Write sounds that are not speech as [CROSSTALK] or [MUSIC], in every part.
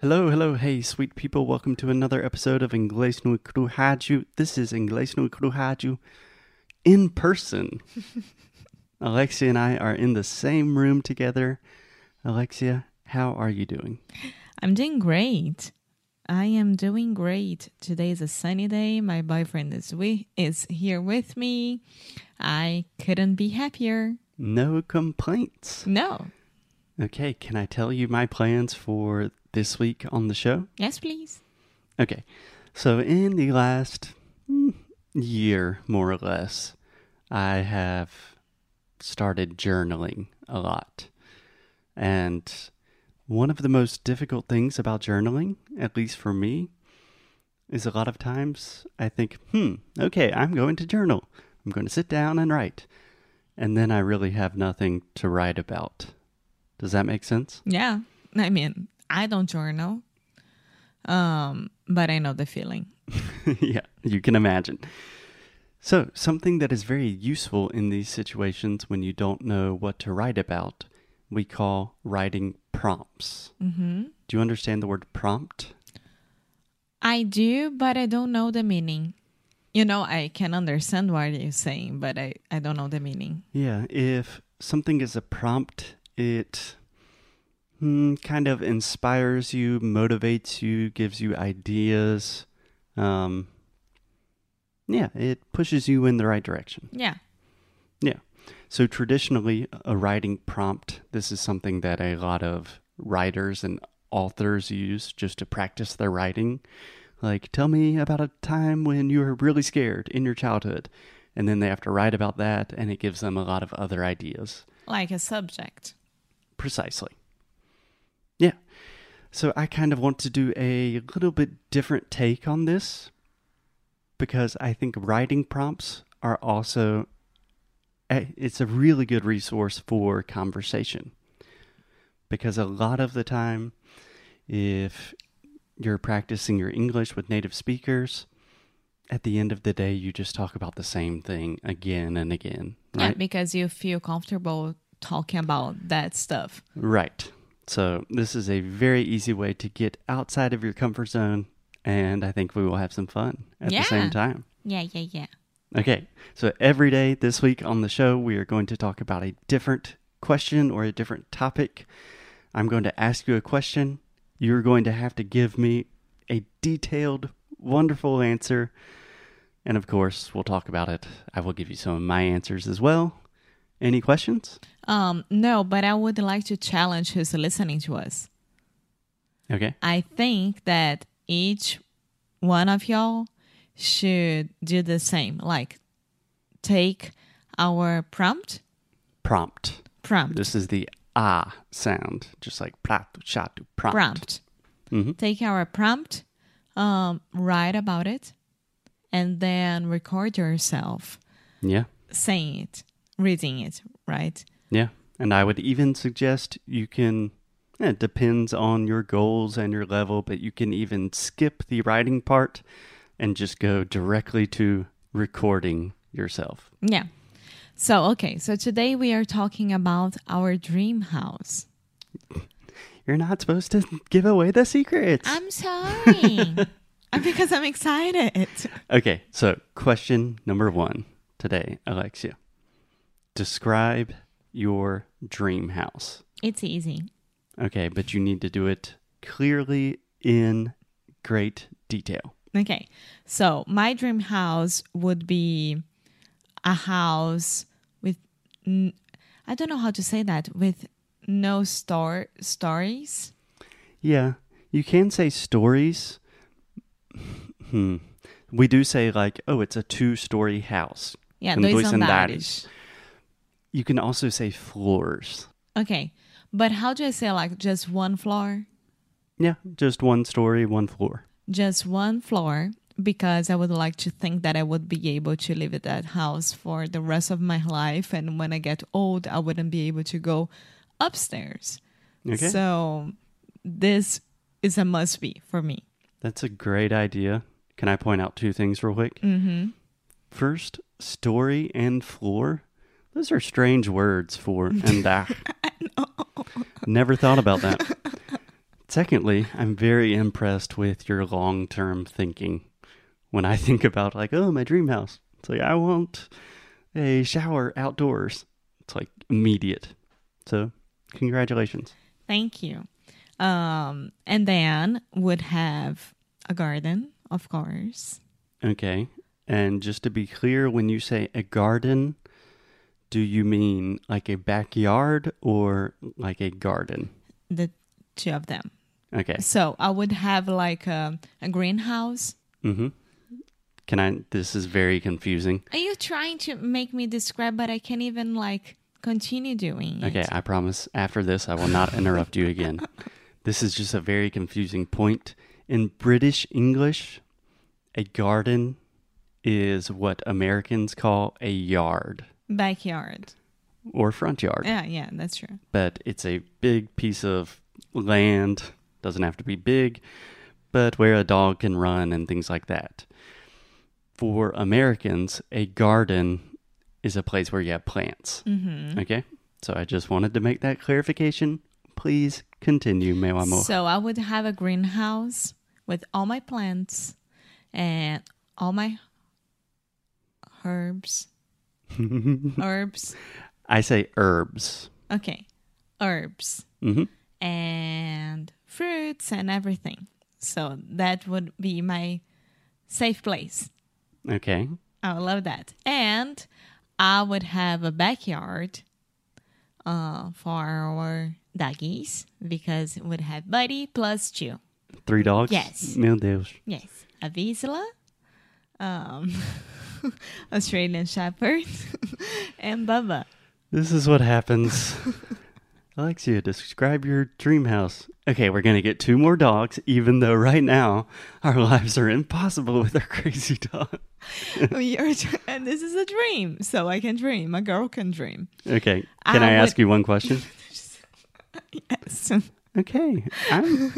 Hello, hello, hey, sweet people. Welcome to another episode of Inglês no Crujaju. This is Inglês no Crujaju in person. [LAUGHS] Alexia and I are in the same room together. Alexia, how are you doing? I'm doing great. I am doing great. Today is a sunny day. My boyfriend is we is here with me. I couldn't be happier. No complaints. No. Okay, can I tell you my plans for this week on the show? Yes, please. Okay, so in the last mm, year, more or less, I have started journaling a lot. And one of the most difficult things about journaling, at least for me, is a lot of times I think, hmm, okay, I'm going to journal. I'm going to sit down and write. And then I really have nothing to write about. Does that make sense? Yeah. I mean, I don't journal. Um, but I know the feeling. [LAUGHS] yeah, you can imagine. So, something that is very useful in these situations when you don't know what to write about, we call writing prompts. Mm-hmm. Do you understand the word prompt? I do, but I don't know the meaning. You know, I can understand what you're saying, but I, I don't know the meaning. Yeah, if something is a prompt, it hmm, kind of inspires you, motivates you, gives you ideas. Um, yeah, it pushes you in the right direction. Yeah. Yeah. So, traditionally, a writing prompt, this is something that a lot of writers and authors use just to practice their writing. Like, tell me about a time when you were really scared in your childhood. And then they have to write about that, and it gives them a lot of other ideas. Like a subject. Precisely. So I kind of want to do a little bit different take on this because I think writing prompts are also it's a really good resource for conversation. Because a lot of the time if you're practicing your English with native speakers, at the end of the day you just talk about the same thing again and again, Yeah, because you feel comfortable talking about that stuff. Right. So, this is a very easy way to get outside of your comfort zone, and I think we will have some fun at the same time. Yeah, yeah, yeah. Okay, so every day this week on the show, we are going to talk about a different question or a different topic. I'm going to ask you a question. You're going to have to give me a detailed, wonderful answer. And of course, we'll talk about it. I will give you some of my answers as well. Any questions? Um, no, but I would like to challenge who's listening to us. Okay. I think that each one of y'all should do the same. Like take our prompt, Prompt. prompt, This is the ah sound, just like prato, chato, prompt. prompt. Mhm. Take our prompt, um, write about it, and then record yourself Yeah, saying it, reading it, right? Yeah. And I would even suggest you can, eh, it depends on your goals and your level, but you can even skip the writing part and just go directly to recording yourself. Yeah. So, okay, so today we are talking about our dream house. [LAUGHS] You're not supposed to give away the secrets. I'm sorry. [LAUGHS] because I'm excited. Okay, so question number one today, Alexia. Describe your dream house. It's easy. Okay, but you need to do it clearly in great detail. Okay. So, my dream house would be a house with n- I don't know how to say that with no stor- stories. Yeah, you can say stories. Hmm. We do say like, oh, it's a two-story house. Yeah, Com dois dois andares. andares. You can also say floors. Okay. But how do I say like just one floor? Yeah, just one story, one floor. Just one floor because I would like to think that I would be able to live at that house for the rest of my life and when I get old I wouldn't be able to go upstairs. Okay, So this is a must be for me. that's a great idea. Can I point out two things real quick? Mhm. First, story and floor. Those are strange words for [LAUGHS] and andar. Never thought about that. Secondly, I'm very impressed with your long term thinking. When I think about, like, oh, my dream house, it's like, I want a shower outdoors. It's like immediate. So, congratulations. Thank you. Um, and then would have a garden, of course. Okay. And just to be clear, when you say a garden, do you mean like a backyard or like a garden? The two of them. Okay. So I would have like a, a greenhouse. Mm-hmm. Can I? This is very confusing. Are you trying to make me describe, but I can't even like continue doing it? Okay, I promise after this I will not interrupt you again. [LAUGHS] This is just a very confusing point. In British English, a garden is what Americans call a yard Backyard. or front yard. Yeah, yeah, that's true. but it's a big piece of land. Doesn't have to be big, but where a dog can run and things like that. For Americans, a garden is a place where you have plants. Mm-hmm. Okay? So I just wanted to make that clarification. Please continue, meu amor. So I would have a greenhouse with all my plants and all my herbs. [LAUGHS] herbs. I say herbs. Okay. Herbs. hmm and fruits and everything. So that would be my safe place. Okay. I would love that. And I would have a backyard uh, for our doggies because it would have Buddy plus two. Three dogs? Yes. Meu Deus. Yes. A um, [LAUGHS] [LAUGHS] Australian Shepherd, [LAUGHS] and Bubba. This is what happens. [LAUGHS] Alexia, describe your dream house. Okay, we're going to get two more dogs, even though right now our lives are impossible with our crazy dog. We are and this is a dream, so I can dream. A girl can dream. Okay, can I, I ask you one question? Yes. Okay, I'm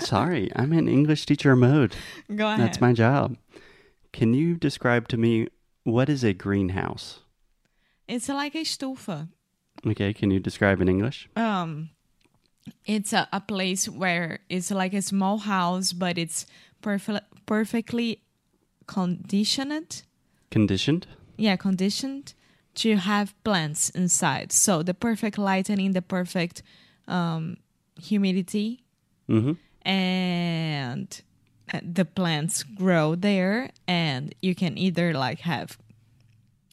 sorry. I'm in English teacher mode. Go ahead. That's my job. Can you describe to me what is a greenhouse? It's like a stufa. Okay, can you describe in English? Um, it's a, a place where it's like a small house, but it's perfe- perfectly conditioned. Conditioned? Yeah, conditioned to have plants inside. So the perfect lighting, the perfect um, humidity, Mm-hmm. and the plants grow there. And you can either like have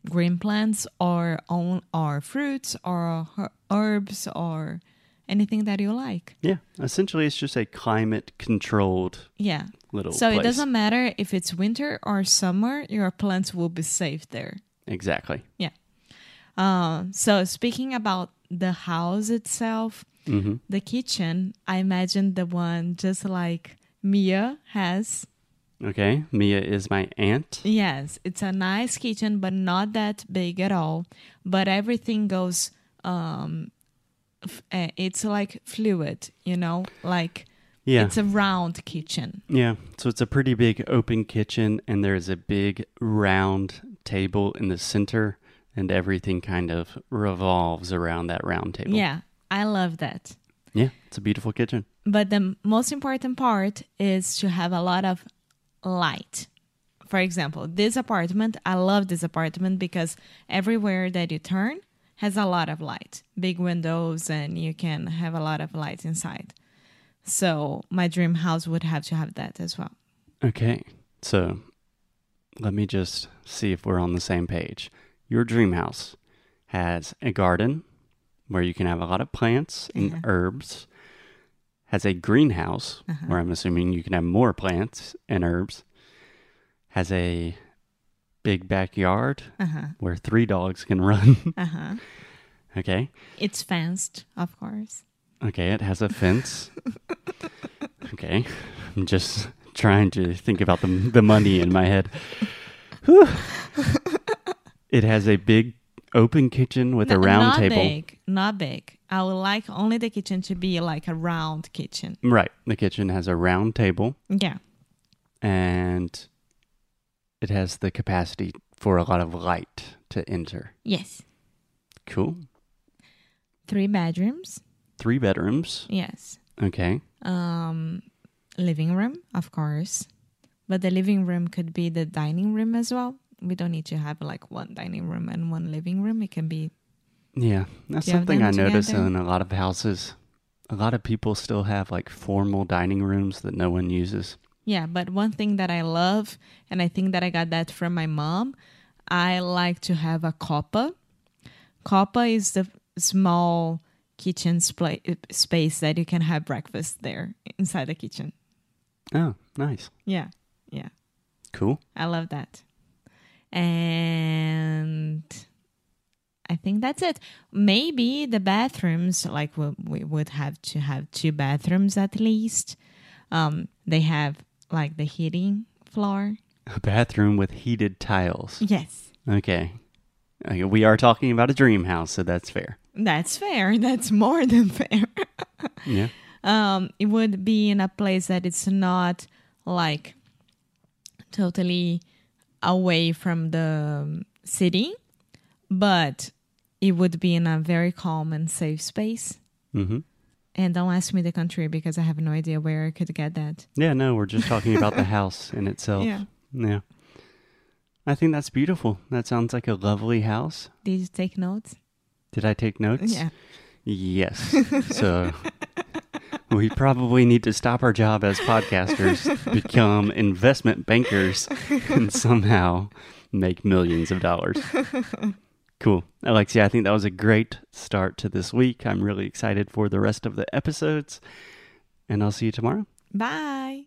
green plants or on or fruits or her- herbs or anything that you like. Yeah, essentially it's just a climate controlled Yeah. little So place. it doesn't matter if it's winter or summer, your plants will be safe there. Exactly. Yeah. Uh, so speaking about the house itself, Mm-hmm. the kitchen, I imagine the one just like Mia has. Okay, Mia is my aunt. Yes, it's a nice kitchen, but not that big at all. But everything goes. Um, f- uh, it's like fluid, you know, like Yeah. it's a round kitchen. Yeah, so it's a pretty big open kitchen, and there's a big round table in the center, and everything kind of revolves around that round table. Yeah, I love that. Yeah, it's a beautiful kitchen. But the most important part is to have a lot of light. For example, this apartment, I love this apartment because everywhere that you turn has a lot of light, big windows, and you can have a lot of light inside. So, my dream house would have to have that as well. Okay, so let me just see if we're on the same page. Your dream house has a garden where you can have a lot of plants and Uh-huh. herbs, has a greenhouse Uh-huh. where I'm assuming you can have more plants and herbs, has a big backyard Uh huh. where three dogs can run. [LAUGHS] Uh huh. okay. It's fenced, of course. Okay, it has a fence. okay. [LAUGHS] I'm just trying to think about the the money in my head. It has a big open kitchen with a round not table. big, not big. I would like only the kitchen to be like a round kitchen. Right. The kitchen has a round table Yeah. and it has the capacity for a lot of light to enter. Yes. Cool. Three bedrooms. Three bedrooms. Yes. Okay. Um, living room, of course, but the living room could be the dining room as well. We don't need to have like one dining room and one living room. It can be Yeah, that's Do you have something I notice in a lot of houses. A lot of people still have like formal dining rooms that no one uses. Yeah, but one thing that I love, and I think that I got that from my mom, I like to have a copa. Copa is the small kitchen space that you can have breakfast there inside the kitchen. Oh, nice. Yeah, yeah, Cool. I love that. And I think that's it. Maybe the bathrooms, like we, we would have to have two bathrooms at least. Um, they have like the heating floor. A bathroom with heated tiles. Yes. Okay. Okay, We are talking about a dream house, so that's fair. That's fair. [LAUGHS] That's more than fair. Yeah. [LAUGHS] um, it would be in a place that it's not like totally away from the um, city, but it would be in a very calm and safe space. Mm-hmm. And don't ask me the country because I have no idea where I could get that. Yeah, no, we're just talking about the house in itself. Yeah. Yeah. I think that's beautiful. That sounds like a lovely house. Did you take notes? Did I take notes? Yeah. Yes. [LAUGHS] so we probably need to stop our job as podcasters, become investment bankers, and somehow make millions of dollars. Cool. Alexia, I think that was a great start to this week. I'm really excited for the rest of the episodes, and I'll see you tomorrow. Bye.